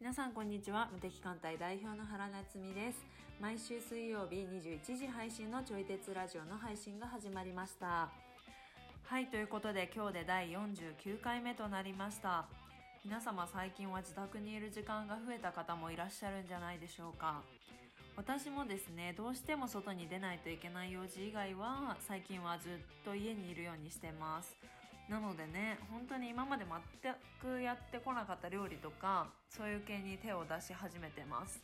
皆さんこんにちは。無敵艦隊代表の原夏実です。毎週水曜日21時配信のちょい鉄ラジオの配信が始まりました。はいということで今日で第49回目となりました。皆様最近は自宅にいる時間が増えた方もいらっしゃるんじゃないでしょうか。私もですねどうしても外に出ないといけない用事以外は最近はずっと家にいるようにしてます。なのでね本当に今まで全くやってこなかった料理とかそういう系に手を出し始めてます。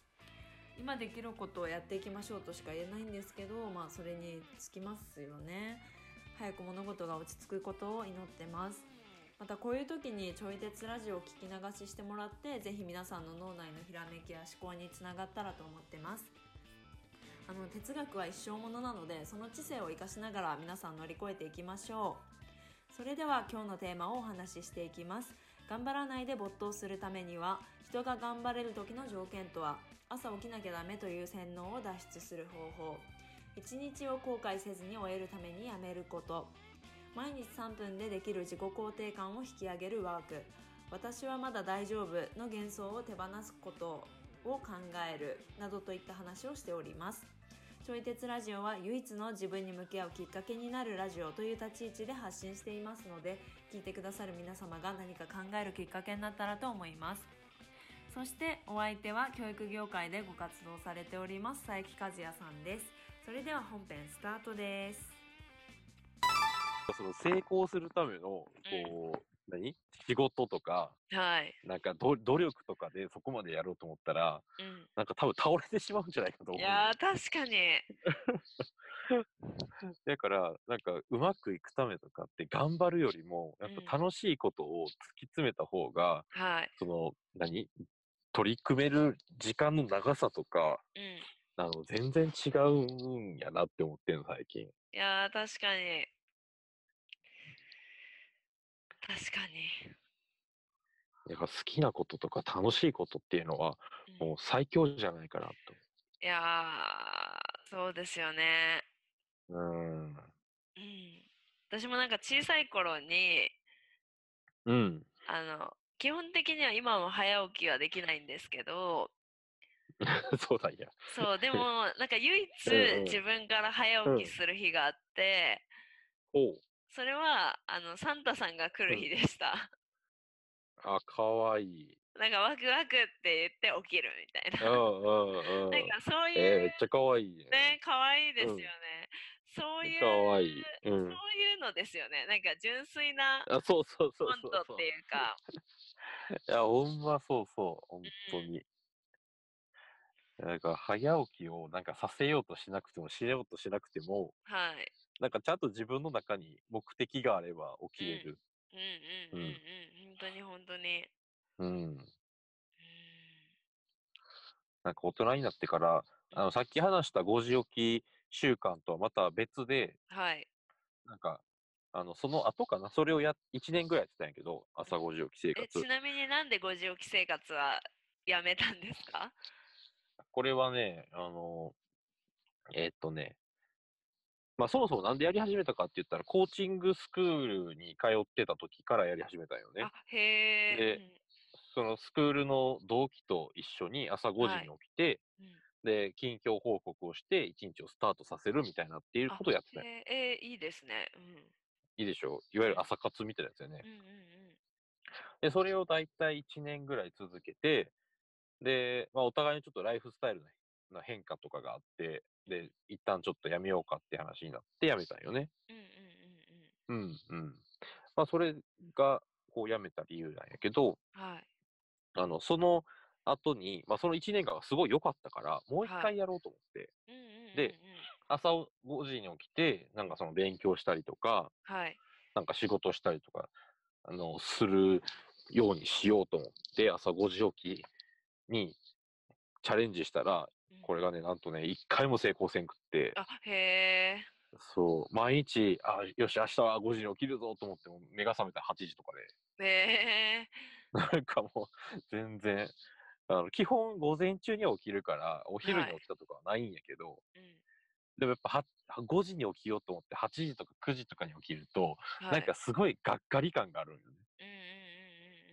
今できることをやっていきましょうとしか言えないんですけどまあそれにつきますよね。早く物事が落ち着くことを祈ってます。またこういう時にちょい鉄ラジオを聞き流ししてもらって是非皆さんの脳内のひらめきや思考につながったらと思ってます。あの哲学は一生ものなのでその知性を生かしながら皆さん乗り越えていきましょう。それでは今日のテーマをお話ししていきます。頑張らないで没頭するためには人が頑張れる時の条件とは朝起きなきゃダメという洗脳を脱出する方法。一日を後悔せずに終えるためにやめること。毎日3分でできる自己肯定感を引き上げるワーク。私はまだ大丈夫の幻想を手放すことを考える。などといった話をしております。ちょい鉄ラジオは唯一の自分に向き合うきっかけになるラジオという立ち位置で発信していますので聞いてくださる皆様が何か考えるきっかけになったらと思います。そしてお相手は教育業界でご活動されております佐伯和也さんです。それでは本編スタートです。その成功するための、こう、何？仕事とか、はい、なんかど努力とかでそこまでやろうと思ったら、うん、なんか多分倒れてしまうんじゃないかと思う。いやー確かに。だから、なんかうまくいくためとかって頑張るよりも、やっぱ楽しいことを突き詰めた方が、はい、その、何？取り組める時間の長さとか、うん、あの、全然違うんやなって思ってんの、最近。いやー確かに確かに、やっぱ好きなこととか楽しいことっていうのは、うんもう最強じゃないかなと。いやーそうですよねうん。うん私もなんか小さい頃にうん。あの基本的には今も早起きはできないんですけど そうだや。そうでも なんか唯一自分から早起きする日があって、おう。それはあのサンタさんが来る日でした、あ、かわいい。なんかワクワクって言って起きるみたいな、うんうんうん。なんかそういう、えーめっちゃかわいいね。ね可愛いですよね、そういうかわいい。うん。そういうのですよねなんか純粋なあ、そうそうそうコン。トっていうか いや、ほんまそうそう。本当に。なんか早起きをなんかさせようとしなくても、しようとしなくても、はいなんかちゃんと自分の中に目的があれば起きれる。うんうんうんうん、本当に本当に。うん。うん。なんか大人になってから、あの、さっき話した5時起き習慣とはまた別で、はい。なんか、あの、その後かな、それをや、1年ぐらいやってたんやけど、朝5時起き生え活。ち。なみになんで5時起き生活はやめたんですか？これはね、あの、えーっとね、まあそもそもなんでやり始めたかって言ったら、コーチングスクールに通ってた時からやり始めたんよね。あ。へえでそのスクールの同期と一緒に朝5時に起きて、うん。うんで、近況報告をして、一日をスタートさせるみたいなっていうことをやってたええーいいですね。うん。いいでしょ？う。いわゆる朝活みたいなやつよね。う。んうんで、それをだいたい1年ぐらい続けて、で、まあ、お互いにちょっとライフスタイルの変化とかがあって、で、一旦ちょっとやめようかって話になってやめたんよね。うんうんうんうん。うん、うん。まあ、それが、こう、やめた理由なんやけど、はい。あの、その後に、まあ、その1年間がすごい良かったから、もう一はい回やろうと思って、うんうんうんうん。で朝5時に起きて、なんかその勉強したりとか、はい。なんか仕事したりとか、あの、するようにしようと思って、朝5時起きにチャレンジしたら、うんこれがね、なんとね、一回も成功せんくって、あへえそう、毎日、あ、よし、明日は5時に起きるぞと思っても、目が覚めたら8時とかで、へえ なんかもう、全然、あの基本午前中には起きるから、お昼に起きたとかはないんやけど、うん。でもやっぱは5時に起きようと思って8時とか9時とかに起きると、はい。なんかすごいがっかり感があるんよね。うんうんうん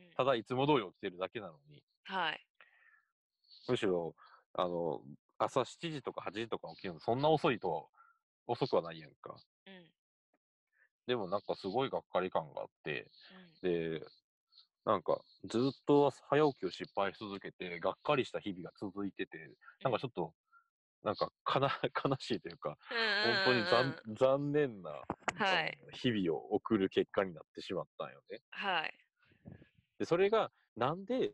うんうん。ただいつも通り起きてるだけなのに、はい。むしろ、あの、朝7時とか8時とか起きるのそんな遅いと、遅くはないやんか。うんうんでもなんかすごいがっかり感があって、で、なんかずっと早起きを失敗し続けて、がっかりした日々が続いてて、なんかちょっと、なんかかな 悲しいというか、本当に残残念なはい。日々を送る結果になってしまったんよね。はい。で、それがなんで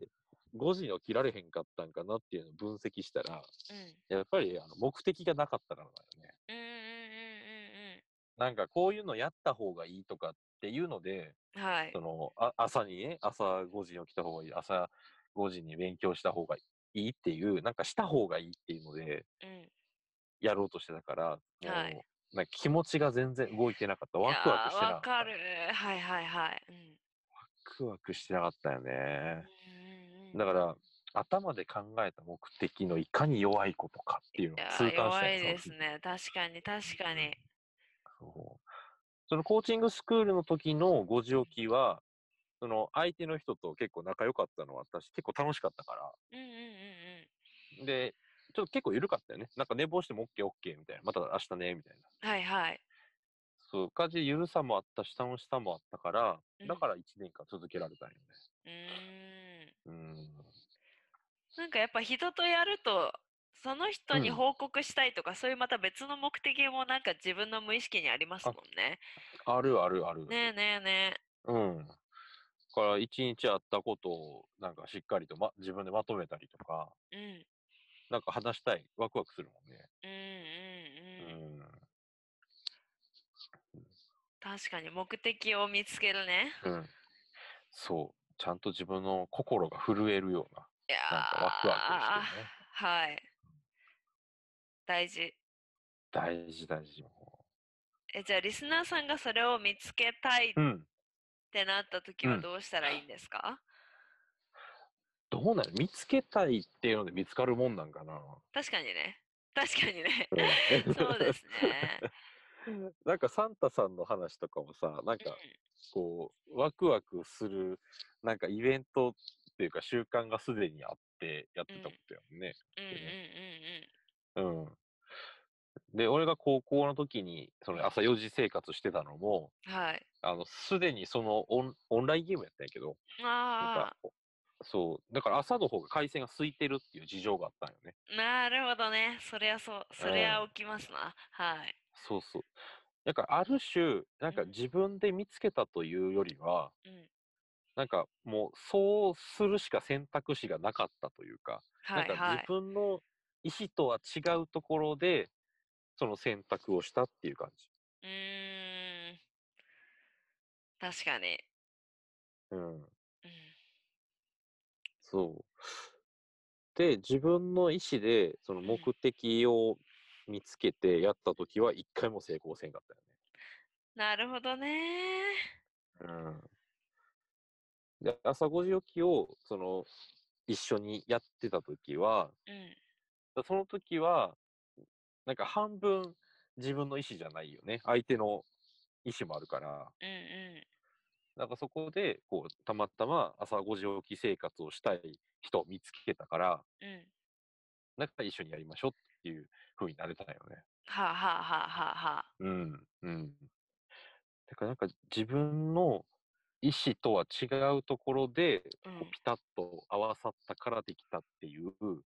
5時に起きられへんかったんかなっていうのを分析したら、うん。やっぱりあの目的がなかったからだよね。なんかこういうのやった方がいいとかっていうので、うん。はいそ。のあ朝にね、朝5時に起きた方がいい、朝5時に勉強した方がいいっていう、なんかした方がいいっていうのでうん。やろうとしてたから、はいなんか気持ちが全然動いてなかった。ワクワクしてなかった。わかる。はいはいはい。うん。ワクワクしてなかったよね。だから、頭で考えた目的のいかに弱いことかっていうのを痛感した弱いよですね。確かに確かに。そうそのコーチングスクールの時の5時起きは、その相手の人と結構仲良かったのは私結構楽しかったから、うんうんうんうん。で、ちょっと結構緩かったよね。なんか寝坊しても OKOK、OK みたいな。また明日ね、みたいな。はいはい。そう、感じで緩さもあったし、楽しさもあったからうん、だから1年間続けられたんよね。うーん。うん。なんかやっぱ人とやると、その人にうん報告したいとか、そういうまた別の目的もなんか自分の無意識にありますもんね。あるあるある。ねえねえねうん。だから一日あったことをなんかしっかりと、ま、自分でまとめたりとか、え。うん。なんか話したい、ワクワクするもんね。うんうんうん。うん。確かに目的を見つけるね。うん。そう。ちゃんと自分の心が震えるような、いやなんかワクワクしてね。ーはい。大事。大事大事。もえ、じゃあリスナーさんがそれを見つけたいっううん。てなった時はどうしたらいいんですか、どうなの見つけたいっていうので見つかるもんなんかな。確かにね。確かにね。うん そうですね。なんかサンタさんの話とかもさ、なんかこう、ワクワクする、なんかイベントっていうか習慣がすでにあってやってたことやもんね。うんうんうんうん。うん。で、俺が高校の時に、その朝4時生活してたのも、はい。あの、すでにそのオンオンラインゲームやったんやけど、あか、そう、だから朝の方が回線が空いてるっていう事情があったんよね。あ、なるほどね。そりゃそう。そりゃ起きますな。はい。そうそう。だからある種、なんかうん自分で見つけたというよりは、うん。なんかもうそうするしか選択肢がなかったというか、はいなんか自はい。分の意思とは違うところで、その選択をしたっていう感じ。うーん。確かに。うん。うん。そう。で、自分の意思で、そのうん目的を見つけてやったときは、一回も成功せんかったよなるほどね。ね。うん。で、朝5時起きを、その、一緒にやってたときは、うん。その時は、なんか半分自分の意思じゃないよね。相手の意思もあるから、うんうん。なんかそこで、こう、たまたま朝5時起き生活をしたい人を見つけたから、うん。なんか一緒にやりましょうっていう風になれたよね。はあ、はあはあはあはあ。うん、うん。だからなんか自分の意思とは違うところで、うんピタッと合わさったからできたっていう、うん。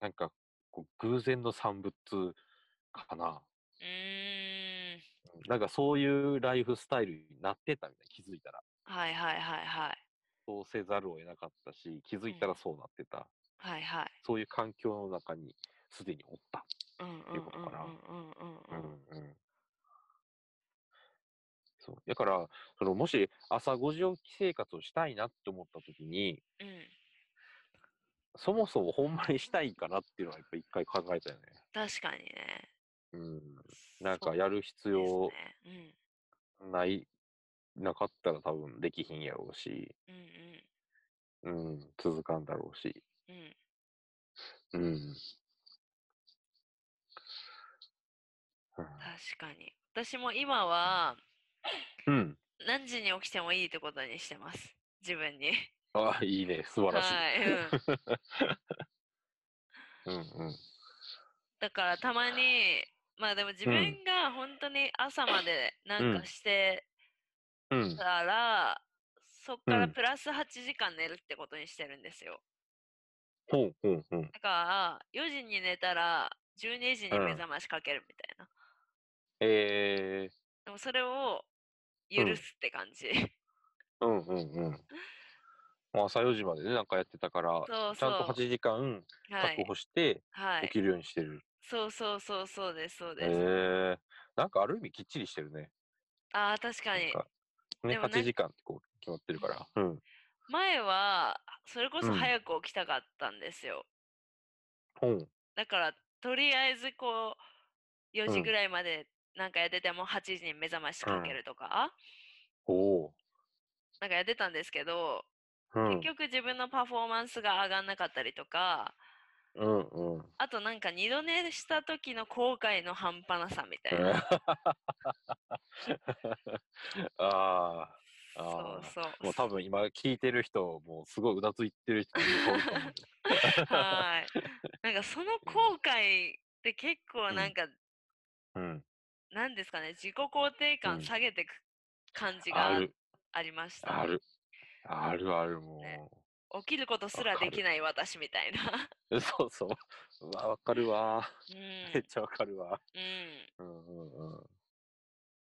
なんかこう偶然の産物かな。うーん。なんかそういうライフスタイルになってたみたいな気づいたら。はいはいはいはい。そうせざるを得なかったし、気づいたらそうなってた。はいはい。そういう環境の中にすでにおった。うんうんうんていうことかなうんうんうんうん。うん。そう。だから、そのもし朝5時起き生活をしたいなって思った時に、うん。そもそもほんまにしたいかなっていうのはやっぱ一回考えたよね。確かにね。うん。なんかやる必です要ね。ない、なかったら多分できひんやろうし、うんうんうん、続かんだろうし。うん。うん。確かに。私も今はうん。何時に起きてもいいってことにしてます。自分に。ああ、いいね。素晴らしい。はい、うん。うんうん。だからたまに、まあでも自分が本当に朝までなんかしてうん。たら、そっからうんプラス8時間寝るってことにしてるんですよ。ほうほうほう。だから4時に寝たら12時に目覚ましかけるみたいな。えでもそれを許すって感じ。ー、うんうんうん。もう朝4時までね、なんかやってたから、そうちゃんとそう8時間はい。確保してはい。起きるようにしてる。そうそうそうそうです、そうえです。ー、なんかある意味きっちりしてるね。ああ、確かに。かね、でもなん8時間ってこう決まってるから。うん。前は、それこそうん早く起きたかったんですよ。ほう。だから、とりあえずこう、4うん時ぐらいまでなんかやってても8時に目覚ましかけるとか、おおなんかやってたんですけど、ー。うん。結局自分のパフォーマンスが上がんなかったりとか、うんうん。あとなんか二度寝した時の後悔の半端なさみたいな。ああ。そうあそう。あ。もう多分今聞いてる人、もうすごいうなずいてる人いると思う はい。なんかその 後悔って結構なんか、うん。なんですかね、自己肯定うん感下げてく感じがありました。ある。あるある、もね起きることすらできない私みたいな。う。そうそう。うわ、わかるわ。うん。めっちゃわかるわ。うん。うんうんうん。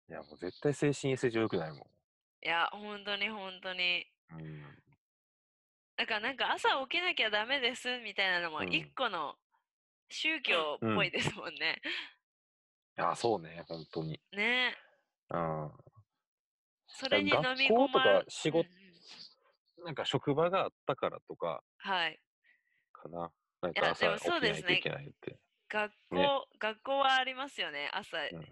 いや、もう絶対精神衛生上良くないもいや、本当に本当に。ん。うん。だからなんか朝起きなきゃダメですみたいなのもうん一個の宗教っぽいですもんね。いや、そうね、本当に。ね。うん。それに飲み学校と込まれか仕事うんうんなんか職場があったからとかはい。かな。なんか朝起きないとそうですねいけないって。学校、ね学校はありますよね。朝うん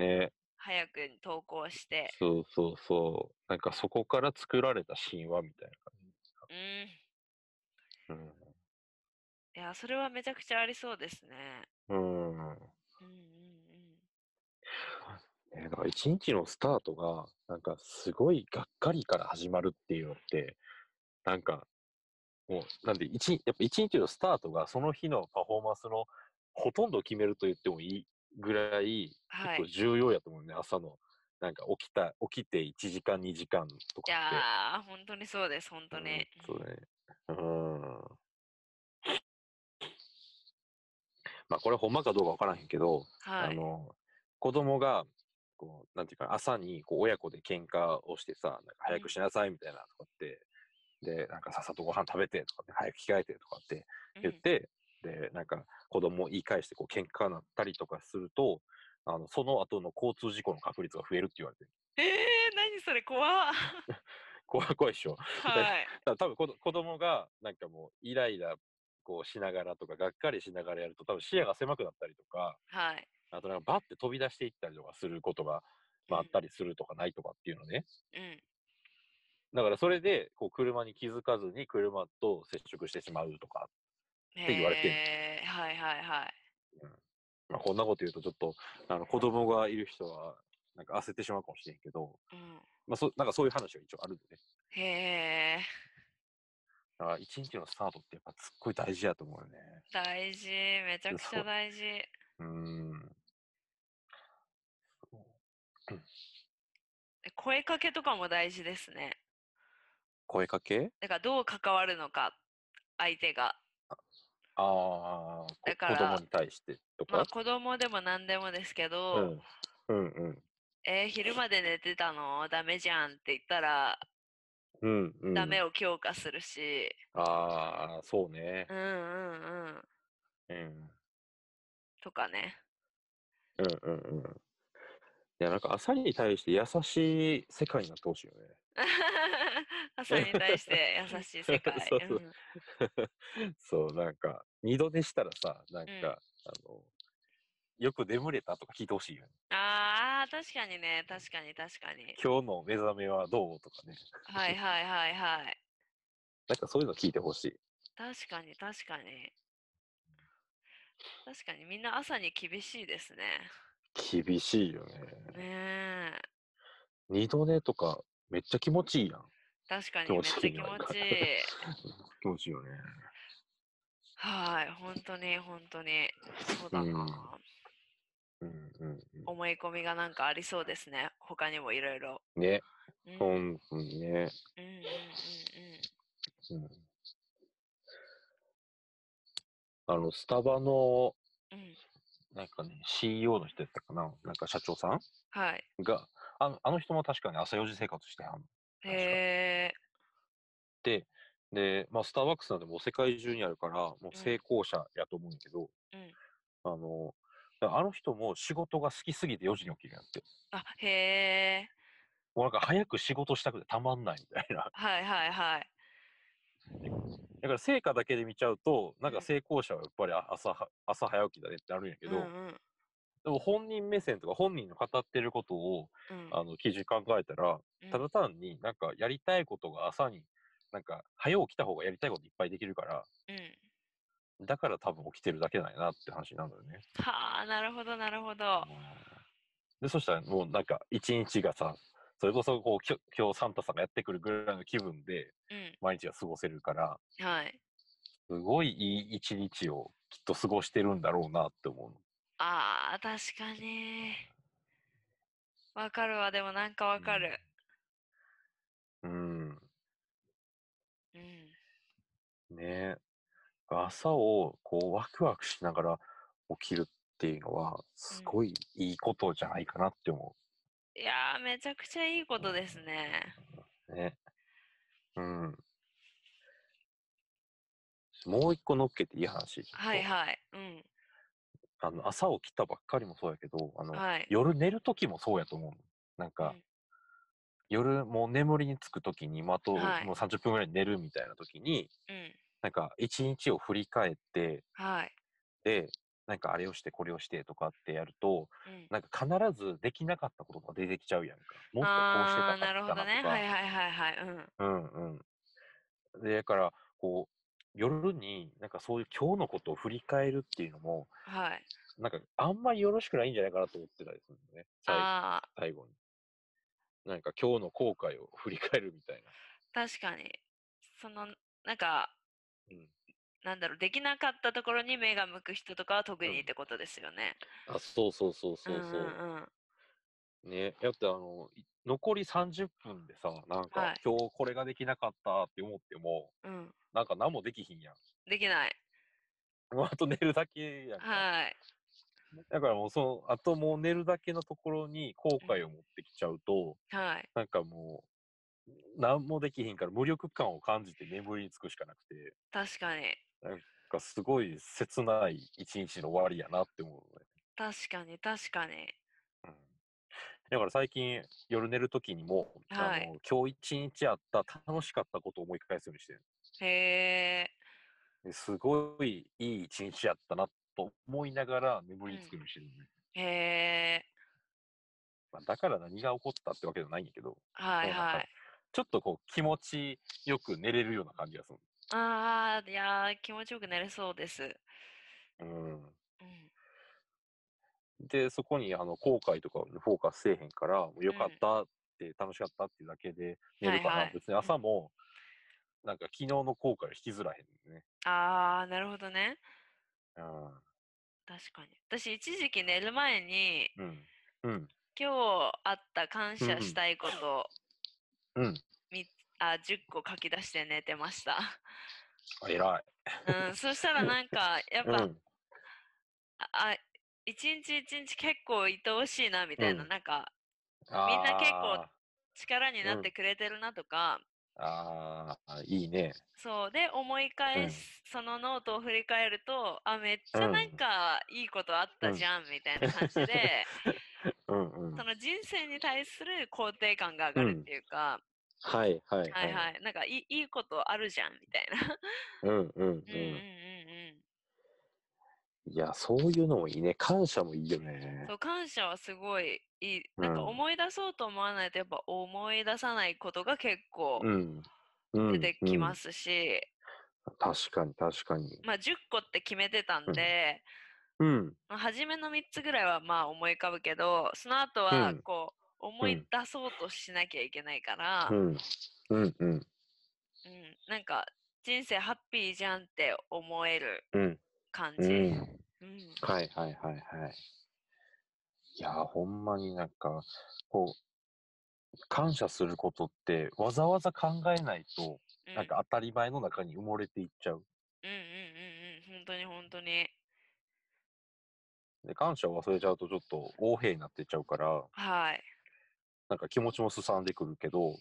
ね。早くに登校して。そうそうそう。なんかそこから作られた神話みたいなうん。感いや、それはめちゃくちゃありそうですね。じ。うん。うん。うんうん ねだから一日のスタートが、なんかすごいがっかりから始まるっていうのって、なんか、もう、なんで一日、やっぱ一日のスタートがその日のパフォーマンスのほとんどを決めると言ってもいいぐらい、はい結構重要やと思うね、朝の。なんか起きた、起きて1時間、2時間といかって。やー、本当にそうです、本当に。うんそうね。うん。まあこれほんまかどうかわからへんけど、はい。あの、子供が、こう、なんていうかな、朝にこう親子で喧嘩をしてさ、なんか早くしなさいみたいなとかって、で、なんかさっさとご飯食べてとかって、早く着替えてとかって言って、で、なんか子供を言い返してこう喧嘩になったりとかすると、あの、その後の交通事故の確率が増えるって言われてる。えー、何それ怖っ 怖い怖いっしょ。はい。多分こど子供がなんかもうイライラこうしながらとかがっかりしながらやると多分視野が狭くなったりとかはい。あとなんかバッて飛び出していったりとかすることが、まあ、あったりするとかないとかっていうのねうん。だからそれでこう車に気づかずに車と接触してしまうとか、て言われてんのへーはいはいはい。まあ、こんなこと言うとちょっとあの子供がいる人はなんか焦ってしまうかもしれんけど、うん。まあ、そなんかそういう話が一応あるんでねへえ、だから一日のスタートってやっぱすっごい大事やと思うよね大事。めちゃくちゃ大事。うーんえ声かけとかも大事ですね。声かけ？だからどう関わるのか、相手が。ああ、こだから子供に対してとかまあ。子供でも何でもですけど、うん。うんうん。えー昼まで寝てたの？ダメじゃんって言ったら、うんうん。ダメを強化するし、ああ、そうねう。んうんうん。うん。とかね。うんうんうん。いや、なんか朝に対して優しい世界になってほしいよね。朝に対して優しい世界。そうそううん そう、なんか、二度寝したらさ、なんか、うんあの、よく眠れたとか聞いてほしいよね。ああ、確かにね、確かに確かに。今日の目覚めはどうとかね。はいはいはいはい。なんかそういうの聞いてほしい。確かに確かに。確かにみんな朝に厳しいですね。厳しいよね。ねえ。二度寝とかめっちゃ気持ちいいやん。確かにめっちゃ気持ちいい。気持ちいいよね。はい、本当に本当に。そうだな。うんうんうん思い込みがなんかありそうですね。他にもいろいろ。うん。ね、うん、うん、本当にね。うん、うん、うん。あの、スタバの、うん。うん。なんかね、CEO の人やったかな？なんか社長さん？はい。が、あのあの人も確かに朝4時生活してはんの。へえ。で、で、まあ、スターバックスなんてもう世界中にあるから、もう成功者やと思うんだけど、うん。あの、あの人も仕事が好きすぎて4時に起きるんやって。あ、へえ。もうなんか早く仕事したくてたまんないみたいな。はいはいはい。だから成果だけで見ちゃうと、なんうんか成功者はやっぱりあ朝は朝早起きだねってなるんやけど、うんうん。でも本人目線とか本人の語ってることを、うん。あの、基準考えたら、うんただ単になんかやりたいことが朝に、なんか早起きた方がやりたいこといっぱいできるから、うん。だから多分起きてるだけなんやなって話になるのよね。はあ、なるほどなるほど。で、そしたらもうなんか一日がさ、それこそこうきょ今日サンタさんがやってくるぐらいの気分でうん。毎日が過ごせるから、はい。すごいいい一日をきっと過ごしてるんだろうなって思うの。ああ、確かに。わかるわ、でもなんかわかる。うん。うん。ねえ。朝をこうワクワクしながら起きるっていうのは、すごいいいことじゃないかなって思いやー、めちゃくちゃいいことですね。う。ね。うん。もう一個乗っけていい話。はいはい。うん。あの、朝起きたばっかりもそうやけど、あの、はい。夜寝る時もそうやと思うの。なんか、うん夜もう眠りにつく時に、まあ、あとはいもう30分ぐらい寝るみたいな時に、うん。なんか一日を振り返って、はい。で、なんかあれをしてこれをしてとかってやると、うん。なんか必ずできなかったことが出てきちゃうやんか。もっとこうしてたかなるほどね。はいはいはいはい。うん。うんうん。で、だから、こう、夜になんかそういう今日のことを振り返るっていうのも、はい。なんかあんまりよろしくないんじゃないかなと思ってたりするんね。最後に。なんか今日の後悔を振り返るみたい確かに。その、なんか、な。うん。なんだろう、できなかったところに目が向く人とかは特にってことですよね。あ、そうそうそうそうそう。んうんうん。ね。だってあの、い残り30分でさ、なんか、はい今日これができなかったって思っても、うん。なんか何もできひんやん。できない。もうあと寝るだけやんか。はい。だからもうその、あともう寝るだけのところに後悔を持ってきちゃうと、はい。なんかもう、何もできひんから無力感を感じて眠りにつくしかなくて、確かに。なんかすごい切ない一日の終わりやなって思うのね。確かに、確かに。うんだから最近夜寝る時にも、はいあの今日一日あった楽しかったことを思い返すようにしてるへえ。ですごいいい一日やったなと思いながら眠りにつくようにしてるのね、へえ。まあ、だから何が起こったってわけじゃないんやけどはいはい。ちょっとこう気持ちよく寝れるような感じがするああ、いやー、気持ちよく寝れそうです。うんうん。でそこにあの後悔とかにフォーカスせえへんからもうよかったって楽しかったってだけで寝るから、はいはい別に朝もなんか昨日の後悔を引きずらへんね、ああ、なるほどね。うん確かに。私、一時期寝る前に、うん。うん。今日あった感謝したいこと、うん。みあ10個書き出して寝てました。あ偉い。うん、そしたらなんか、やっぱ、うん。ああ一日一日結構愛おしいなみたいな、うんなんかあみんな結構ー力になってくれてるなとか、あー、いいね。そう。で思い返す、そのノートを振り返るとあめっちゃうんなんかいいことあったじゃん、みたいな感じで うんうん。その人生に対する肯定感が上がるっていうか、はいはいはい。はいなんかいいいいことあるじゃんみたいな。うんうんうんうん。うんうんうんいや、そういうのもいいね。感謝もいいよねそ。う感謝はすごいいいなんかうん思い出そうと思わないとやっぱ思い出さないことが結構うん。うん出てきますし、うん確かに確かに。まあ10個って決めてたんで、うん。まあ初めの3つぐらいはまあ思い浮かぶけどその後うんはこう思い出そうとしなきゃいけないから、うん。うん。うん。うん、なんか人生ハッピーじゃんって思えるうん。感じ。うん。うんはいはいはいはい。いやー、ほんまになんか、こう、感謝することってわざわざ考えないと、うんなんか当たり前の中に埋もれていっちゃう。うんうんうんうん本当に本当にで、感謝を忘れちゃうとちょっと横柄になってっちゃうから、はいなんか気持ちもすさんでくるけど、うんうんうん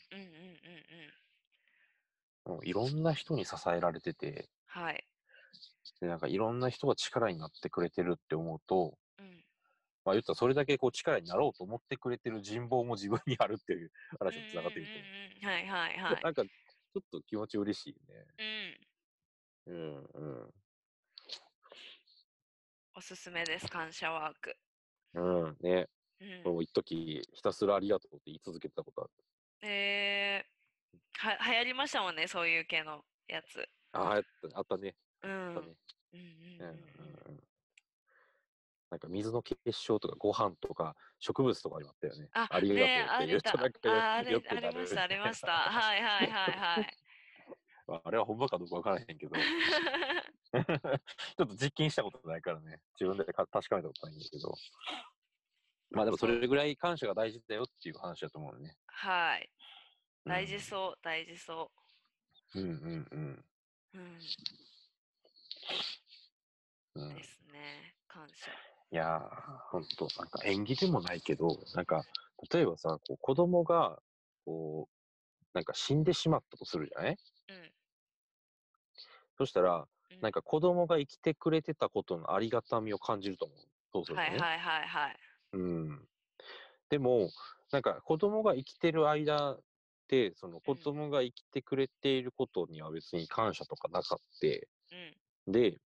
うんうんいろんな人に支えられてて、はいで、なんかいろんな人が力になってくれてるって思うと、うんまあ言ったらそれだけこう力になろうと思ってくれてる人望も自分にあるっていう話につながってくるうんうんうんはいはいはと。いなんかちょっと気持ち嬉しいようんね。うんおすすめです感謝ワークうん。うん。ね。うんもう一時ひたすらありがとうって言い続けてたことある。えー、は流行りましたもんねそういう系のやつああ、やったあったね。うんあったね。うんうんうんうんうんうん。なんか水の結晶とかご飯とか植物とかありましたよね。あありがとうって言うとねなんかよあありましたありました。はいはいはいはい。まああれはほんまかどうかわからへんけど、ちょっと実験したことないからね、自分でか確かめたことないんだけど、まあでもそれぐらい感謝が大事だよっていう話だと思うよね。はい。うん。大事そう大事そう。んうんうん。ううんうん。ですね感謝いやー、ほんと、なんか縁起でもないけど、なんか、例えばさ、こう子供が、こう、なんか死んでしまったとするじゃない？うんそしたら、うんなんか子供が生きてくれてたことのありがたみを感じると思う。そうするとね。はいはいはいはいうん。でも、なんか子供が生きてる間って、その子供が生きてくれていることには別に感謝とかなかって、うんで、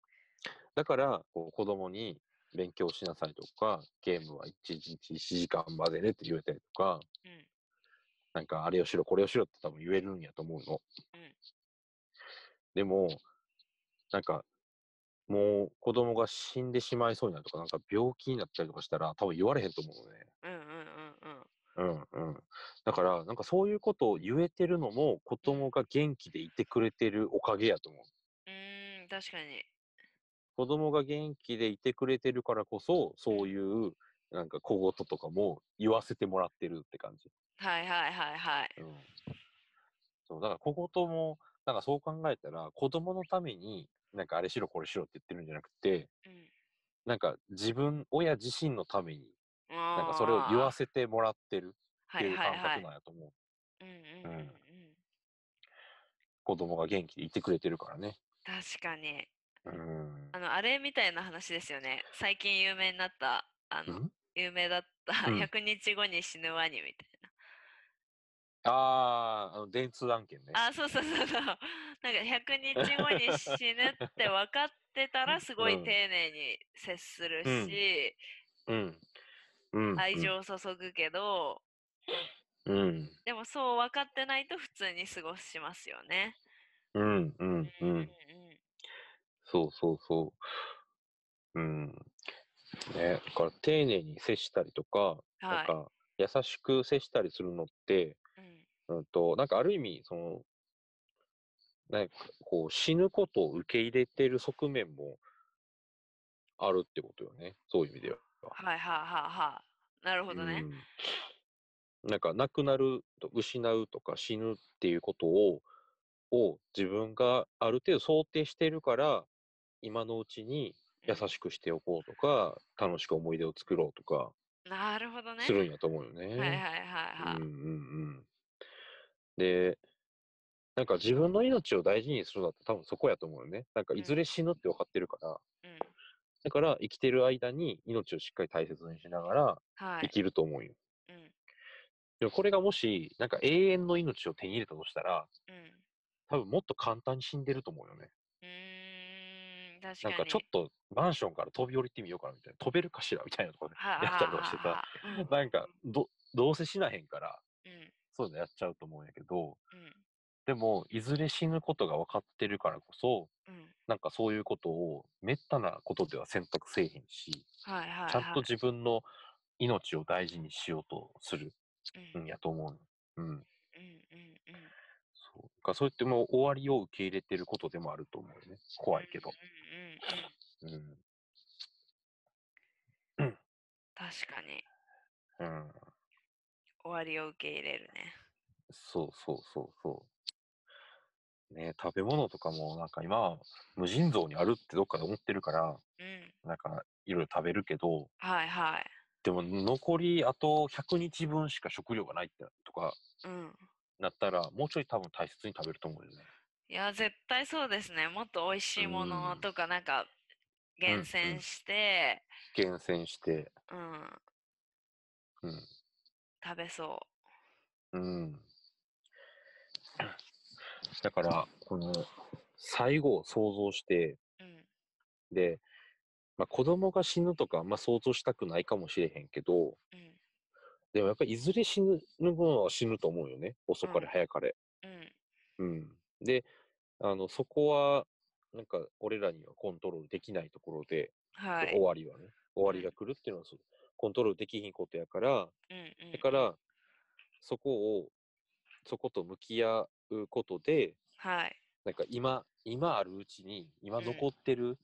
だから、こう子供に勉強しなさいとか、ゲームは1日1時間までねって言えたりとか、うんなんかあれをしろ、これをしろって多分言えるんやと思うの。うんでも、なんか、もう子供が死んでしまいそうになるとか、なんか病気になったりとかしたら多分言われへんと思うのね。うんうんうんうんうんうん。だから、なんかそういうことを言えてるのも、子供が元気でいてくれてるおかげやと思う。確かに子供が元気でいてくれてるからこそ、そういう、なんか小言とかも言わせてもらってるって感じ。はいはいはいはいうん。そう、だから小言も、なんかそう考えたら、子供のために、なんかあれしろこれしろって言ってるんじゃなくて、うんなんか自分、親自身のために、ななんかそれを言わせてもらってるっていう感覚なんやと思う。子供が元気でいてくれてるからね。確かにうん。あのあれみたいな話ですよね最近有名になったあのん？有名だったうん100日後に死ぬワニみたいああ、あの、電通案件ね。なあそうそうそうそうなんか100日後に死ぬって分かってたらすごいうん丁寧に接するうんし、うん。うん。愛情を注ぐけど、うん。でもそう分かってないと普通に過ごしますよね。うん。うん。ううんん。そうそうそう。うん。ね、だから丁寧に接したりとか、なんはい。か優しく接したりするのって、うんうんと、なんかある意味、その、なんかこう死ぬことを受け入れてる側面もあるってことよね。そういう意味では。はいはいはいはい。なるほどね。うんなんか亡くなると失うとか死ぬっていうことをを自分がある程度想定してるから今のうちに優しくしておこうとか、楽しく思い出を作ろうとかなるほどね。するんやと思うよね。はいはいはいはい。うんうんうん。で、なんか自分の命を大事にするのって多分そこやと思うよね。なんかいずれ死ぬって分かってるから、うん。だから生きてる間に命をしっかり大切にしながらはい。生きると思うよ。うん。でもこれがもし、なんか永遠の命を手に入れたとしたら、うん。多分もっと簡単に死んでると思うよね。うーん。確かに。なんかちょっとマンションから飛び降りてみようかなみたいな。飛べるかしらみたいなところではやったりとかしてさ。うんなんかど、どうせ死なへんから、うん。そういうのやっちゃうと思うんやけど、うん。でも、いずれ死ぬことが分かってるからこそ、うん。なんかそういうことを、めったなことでは選択せえへんし、はいはい、はい。ちゃんと自分の命を大事にしようとするうんんやと思うの。うん。うんうんうんそう。かそれってもう終わりを受け入れてることでもあると思うよね。怖いけど。うんうんうん。うん。確かに。うん。終わりを受け入れるね。そうそうそうそう。ね食べ物とかもなんか今は無尽蔵にあるってどっかで思ってるから、うん。なんかいろいろ食べるけど、はいはい。でも残りあと100日分しか食料がないってとかうん。なったら、もうちょい多分大切に食べると思うよね。いや、絶対そうですね。もっと美味しいものうんとか、なんか、厳選して、厳選して、うん、うん。食べそうん。だから、この、最後を想像して、う。うん。で、まあ、子供が死ぬとか、まあ、想像したくないかもしれへんけど、うん。でもやっぱりいずれ死ぬのは死ぬと思うよね。遅かれうん早かれ。うん。うん。で、あの、そこは、なんか、俺らにはコントロールできないところで、はい。終わりはね、終わりが来るっていうのはそう、コントロールできひんことやから、うんうん。だから、そこを、そこと向き合うことで、はい。なんか今、今あるうちに、今うん残ってる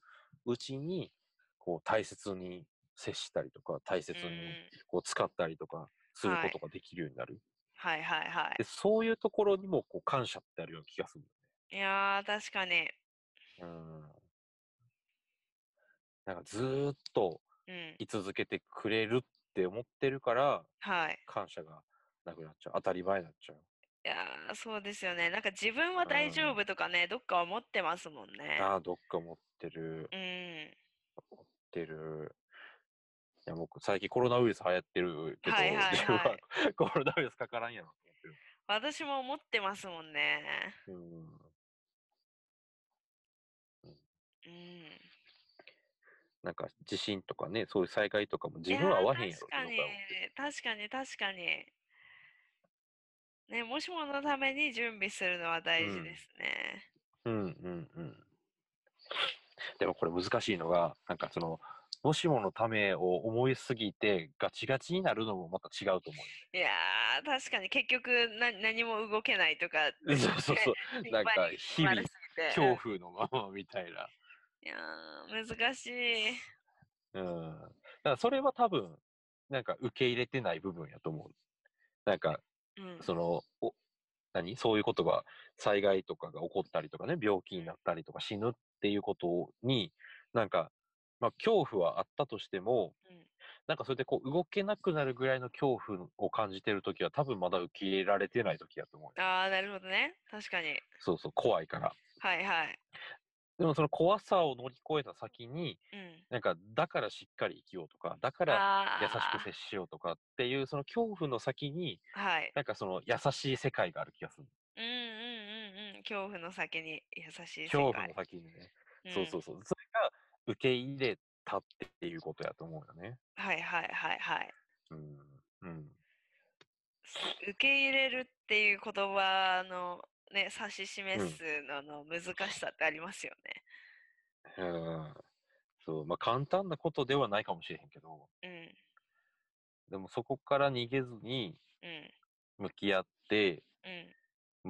うちに、こう大切に接したりとか、大切にうんこう使ったりとかするはいことができるようになる。はいはいはで、そういうところにもこう感謝ってあるような気がするんだい。いやー、確かに。よね。うん。なんかずーっとうん。居続けてくれるって思ってるから、はい。感謝がなくなっちゃう。当たり前になっちゃう。いやー、そうですよね。なんか自分は大丈夫とかね、どっか思ってますもんね。ああ、どっか持ってる。うん。持ってる。いや、僕、最近コロナウイルス流行ってるけど、はいはいはい コロナウイルスかからんやろと思ってる。私も思ってますもんね。うん。うん。なんか地震とかね、そういう災害とかも自分は合わへんやろ確かに、確かに、確かに。ね、もしものために準備するのは大事ですね。うんうんうん。でもこれ難しいのが、なんかその、もしものためを思いすぎてガチガチになるのもまた違うと思いやー、確かに結局な何も動けないとか。そうそうそう。心 なんか配日々恐怖のままみたいな。いやー、難しい。うん。だからそれは多分、なんか受け入れてない部分やと思う。なんか、うん。その、お何？そういうことが、災害とかが起こったりとかね、病気になったりとか死ぬっていうことに、なんか、まあ恐怖はあったとしても、うんなんかそれでこう動けなくなるぐらいの恐怖を感じてるときは多分まだ受け入れられてないときやと思うよ。ああ、なるほどね。確かに。そうそう、怖いから。はいはい。でもその怖さを乗り越えた先に、うん。なんかだからしっかり生きようとか、だからあ優しく接しようとかっていうその恐怖の先に、はい。なんかその優しい世界がある気がする。うんうんうんうん。恐怖の先に優しい世界。恐怖の先にね。そうそうそう。それが受け入れたっていうことやと思うよね。はいはいはいはい。うん。うん。受け入れるっていう言葉のね、指し示すのの難しさってありますよね。うん。そう。まあ簡単なことではないかもしれへんけど、うん。でもそこから逃げずにうん。向き合って、う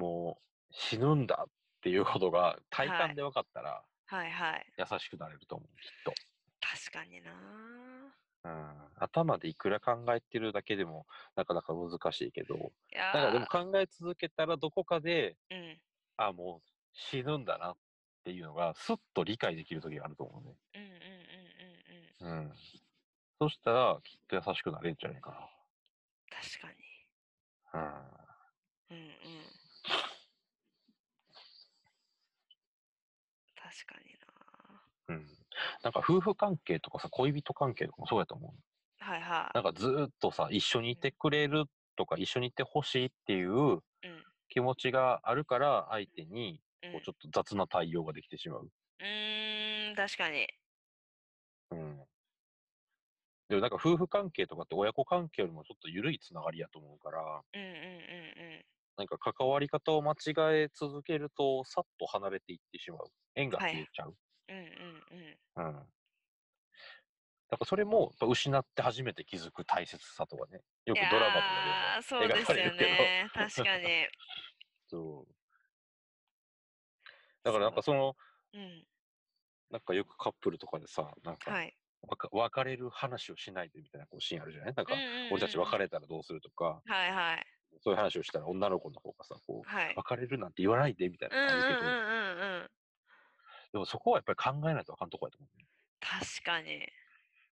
ん。もう死ぬんだっていうことが体はい感で分かったらはいはい。優しくなれると思う、きっと。確かになうん。頭でいくら考えてるだけでもなかなか難しいけど、いやだからでもー考え続けたらどこかで、うん。あ、もう死ぬんだなっていうのがすっと理解できる時があると思うね。うんうんうんうんうん。うん。そしたらきっと優しくなれるんじゃないか確かに。な。うんうん。確かにうん。うん。なんか夫婦関係とかさ、恋人関係とかもそうやと思う。なはいはなんかずーっとさ、一緒にいてくれるとか、一緒にいてほしいっていうい。うん。気持ちがあるから、相手にうんこうちょっと雑な対応ができてしまう。うーん、確かに。うん。でもなんか夫婦関係とかって親子関係よりもちょっと緩いつながりやと思うから、うんうんうんうん。なんか関わり方を間違え続けると、さっと離れていってしまう。縁が消えちゃう。うんうんうん。うん。だからそれも、やっぱ失って初めて気づく大切さとかね。よくドラマとーかそうで描かれるけど。ね。確かに。そう。だからなんかその、うん。なんかよくカップルとかでさ、なんか、はい。別れる話をしないでみたいなこうシーンあるじゃない？なんか、俺たち別れたらどうするとか、はいはい。そういう話をしたら女の子の方がさ、こう、はい。別れるなんて言わないでみたいうんうんな感じで、うんうんうん。でもそこはやっぱり考えないとあかんとこやと思うね。確かに。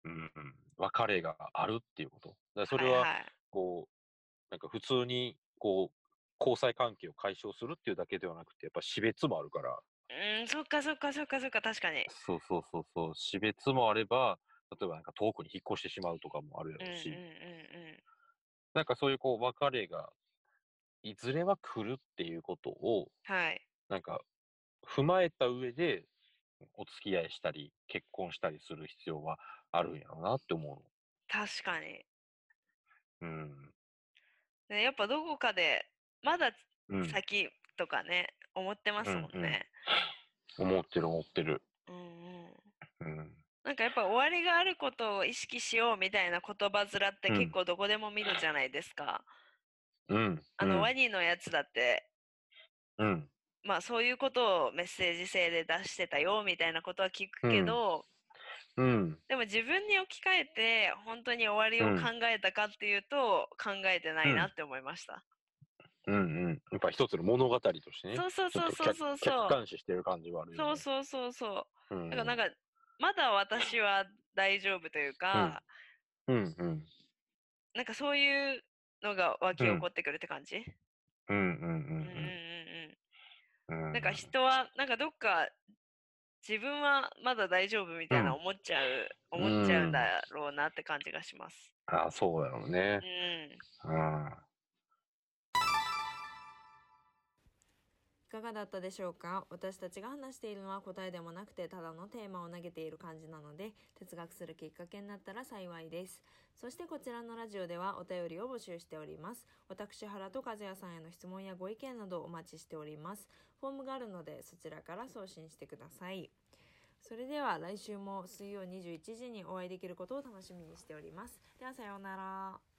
うんうん。別れがあるっていうこと。だそれは、いはい、こう、なんか普通に、こう、交際関係を解消するっていうだけではなくて、やっぱ死別もあるから、うん、そっかそっかそっかそっか、確かに。そうそうそうそう、死別もあれば、例えばなんか遠くに引っ越してしまうとかもあるやうんうんうんろうし、なんかそういうこう別れが、いずれは来るっていうことを、うん。はい。なんか踏まえた上で、お付き合いしたり、結婚したりする必要はあるんやろうなって思確かに。うの。うん。でやっぱどこかで、まだうん。先とかね、思ってますもんね。思ってる思ってる。うんうん。うん。なんかやっぱ終わりがあることを意識しようみたいな言葉面ってうん結構どこでも見るじゃないですか。うん。あの、うんワニのやつだって、うん。まあそういうことをメッセージ性で出してたよみたいなことは聞くけど、うん。でも自分に置き換えて本当に終わりをうん考えたかっていうと、考えてないなって思いました。うんうん。やっぱ一つの物語としてね。そうそうそうそうそう客そう客。観視してる感じはあるよね。そうそうそうそう。うん。だからなんか、まだ私は大丈夫というか、うんうん。なんかそういうのが湧き起こってくるって感じ、うんうんうんうん、うんうんうんうん。なんか人はなんかどっか自分はまだ大丈夫みたいなうん思っちゃう、思っちゃうんだろうなって感じがします。あそうだろうねう。ん。うん。かがだったでしょうか？私たちが話しているのは答えでもなくてただのテーマを投げている感じなので哲学するきっかけになったら幸いです。そしてこちらのラジオではお便りを募集しております。私原と和也さんへの質問やご意見などお待ちしております。フォームがあるのでそちらから送信してください。それでは来週も水曜21時にお会いできることを楽しみにしております。ではさようなら。